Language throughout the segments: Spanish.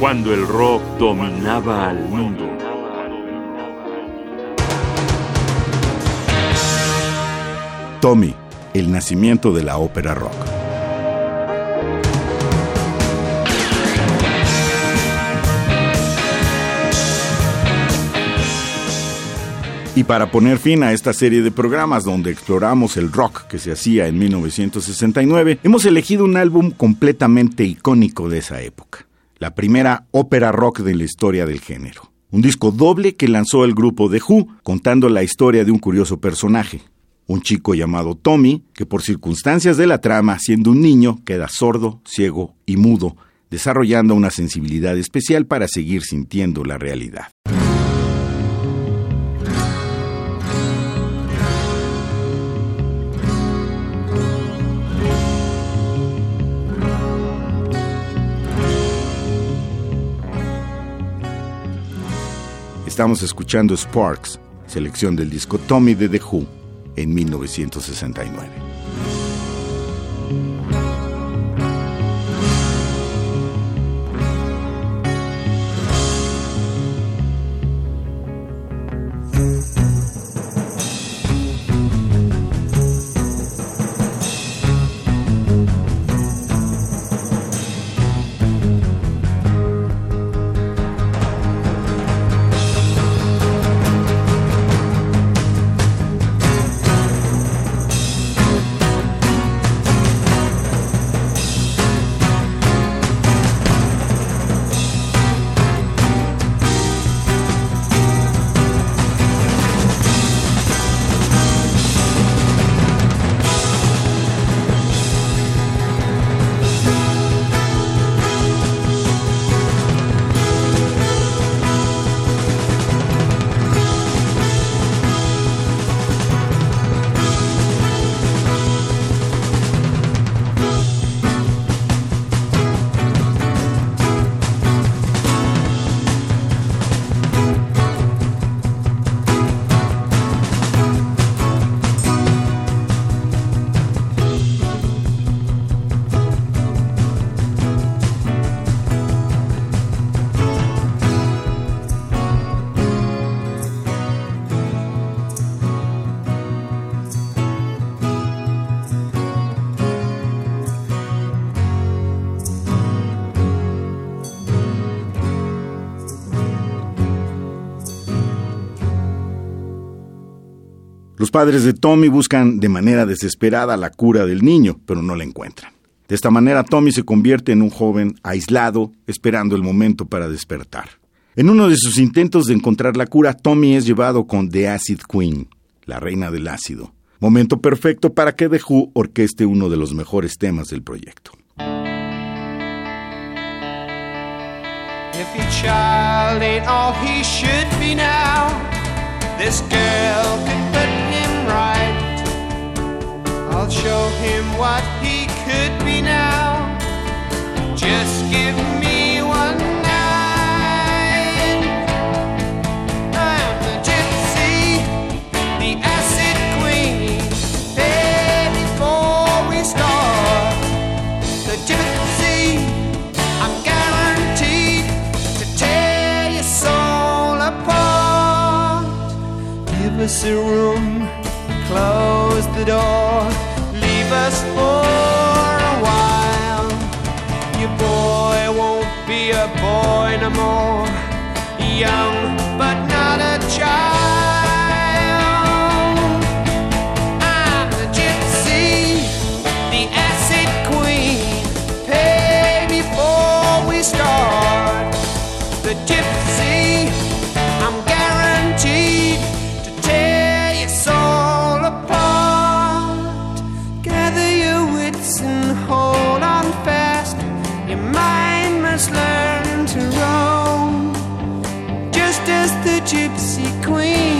cuando el rock dominaba al mundo. Tommy, el nacimiento de la ópera rock. Y para poner fin a esta serie de programas donde exploramos el rock que se hacía en 1969, hemos elegido un álbum completamente icónico de esa época, la primera ópera rock de la historia del género. Un disco doble que lanzó el grupo The Who, contando la historia de un curioso personaje, un chico llamado Tommy, que por circunstancias de la trama, siendo un niño, queda sordo, ciego y mudo, desarrollando una sensibilidad especial para seguir sintiendo la realidad. Estamos escuchando Sparks, selección del disco Tommy de The Who en 1969. Los padres de Tommy buscan de manera desesperada la cura del niño, pero no la encuentran. De esta manera, Tommy se convierte en un joven aislado, esperando el momento para despertar. En uno de sus intentos de encontrar la cura, Tommy es llevado con The Acid Queen, la reina del ácido. Momento perfecto para que The Who orqueste uno de los mejores temas del proyecto. A room, close the door leave us for a while. Your boy won't be a boy no more. Young, but not a child. I'm the gypsy, the acid queen. Pay before we start. The gypsy, gypsy queen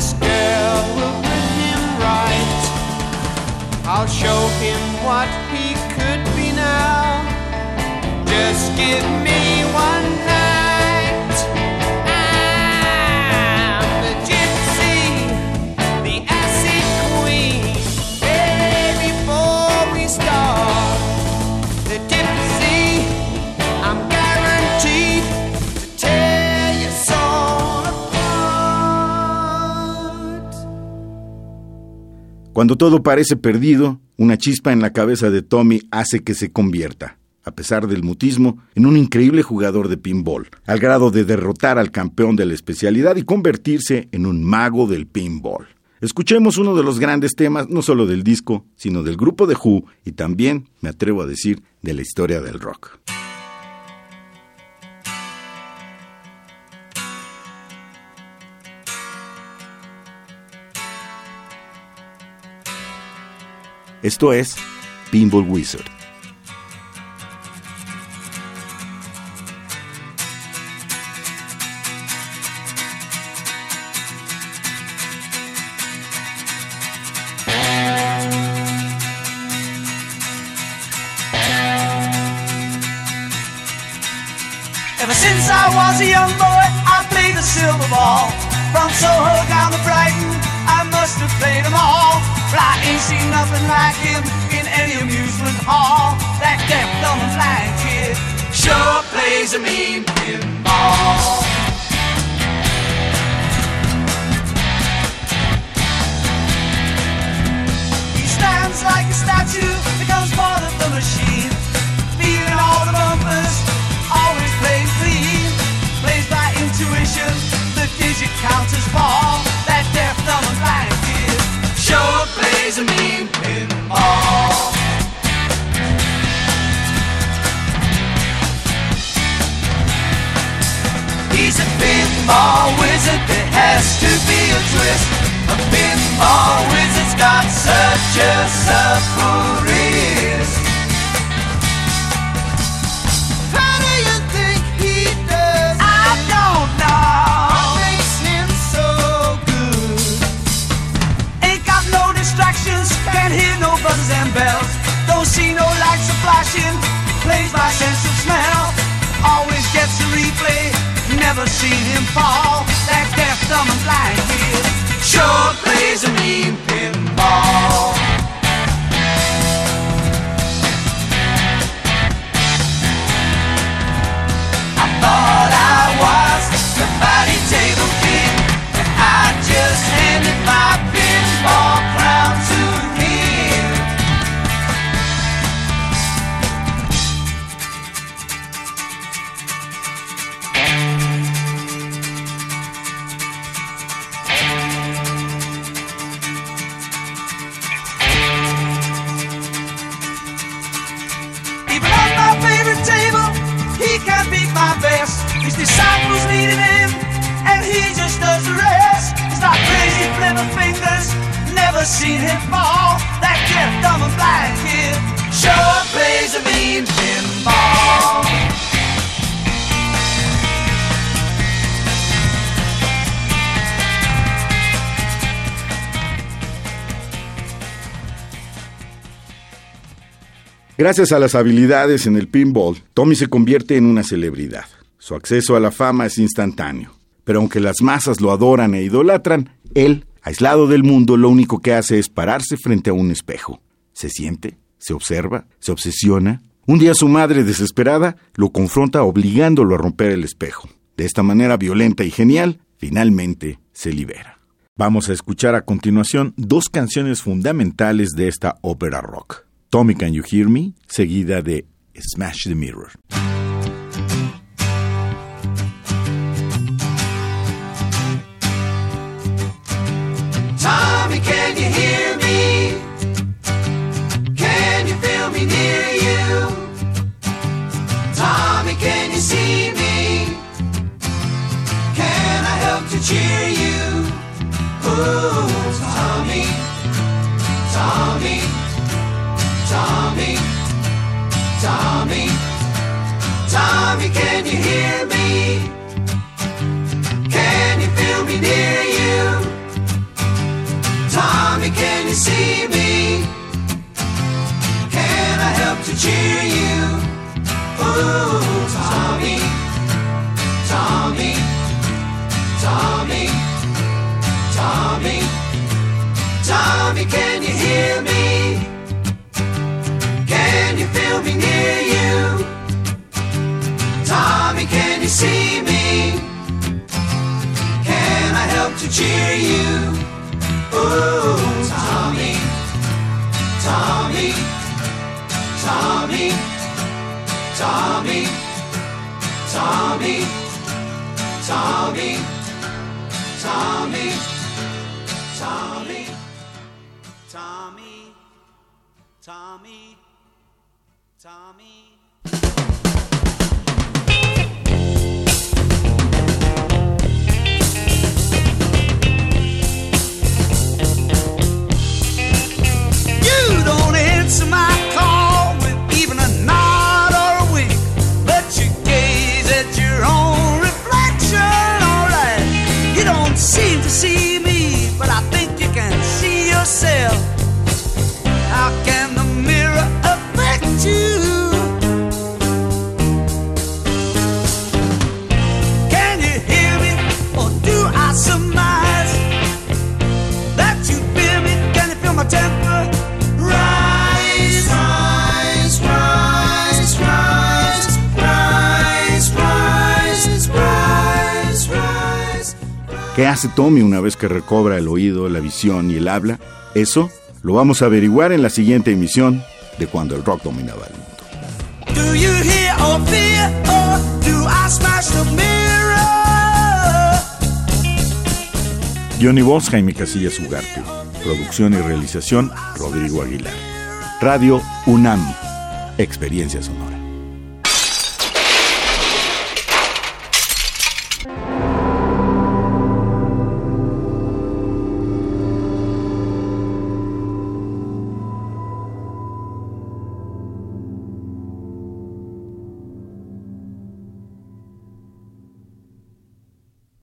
this girl will put him right. I'll show him what he could be now. Just give me Cuando todo parece perdido, una chispa en la cabeza de Tommy hace que se convierta, a pesar del mutismo, en un increíble jugador de pinball, al grado de derrotar al campeón de la especialidad y convertirse en un mago del pinball. Escuchemos uno de los grandes temas, no solo del disco, sino del grupo de Who y también, me atrevo a decir, de la historia del rock. Esto es Pinball Wizard. Ever since I was a young boy, I played the silver ball. From Soho down to Brighton, I must have played them all. Ain't seen nothing like him in any amusement hall. That deaf, dumb, and blind kid sure plays a mean pinball. He stands like a statue, becomes part of the machine. Be a pinball wizard's got such a supple. How do you think he does I it? don't know. What makes him so good? Ain't got no distractions, can't hear no buzzes and bells. Don't see no lights flashing, plays by sense of smell. Always gets a replay, never seen him fall. That deaf, dumb, and blind Gracias a las habilidades en el pinball, Tommy se convierte en una celebridad. Su acceso a la fama es instantáneo. Pero aunque las masas lo adoran e idolatran, él Aislado del mundo, lo único que hace es pararse frente a un espejo. Se siente, se observa, se obsesiona. Un día su madre, desesperada, lo confronta obligándolo a romper el espejo. De esta manera violenta y genial, finalmente se libera. Vamos a escuchar a continuación dos canciones fundamentales de esta ópera rock. Tommy Can You Hear Me, seguida de Smash the Mirror. Tommy, can you hear me? Can you feel me near you? Tommy, can you see me? Can I help to cheer you? Ooh, Tommy, Tommy, Tommy, Tommy, Tommy. ¿Qué hace Tommy una vez que recobra el oído, la visión y el habla? Eso lo vamos a averiguar en la siguiente emisión de Cuando el Rock dominaba el mundo. Do you hear or fear, or do I smash the mirror? Guión y voz, Jaime Casillas Ugarte. Producción y realización, Rodrigo Aguilar. Radio UNAM. Experiencia sonora.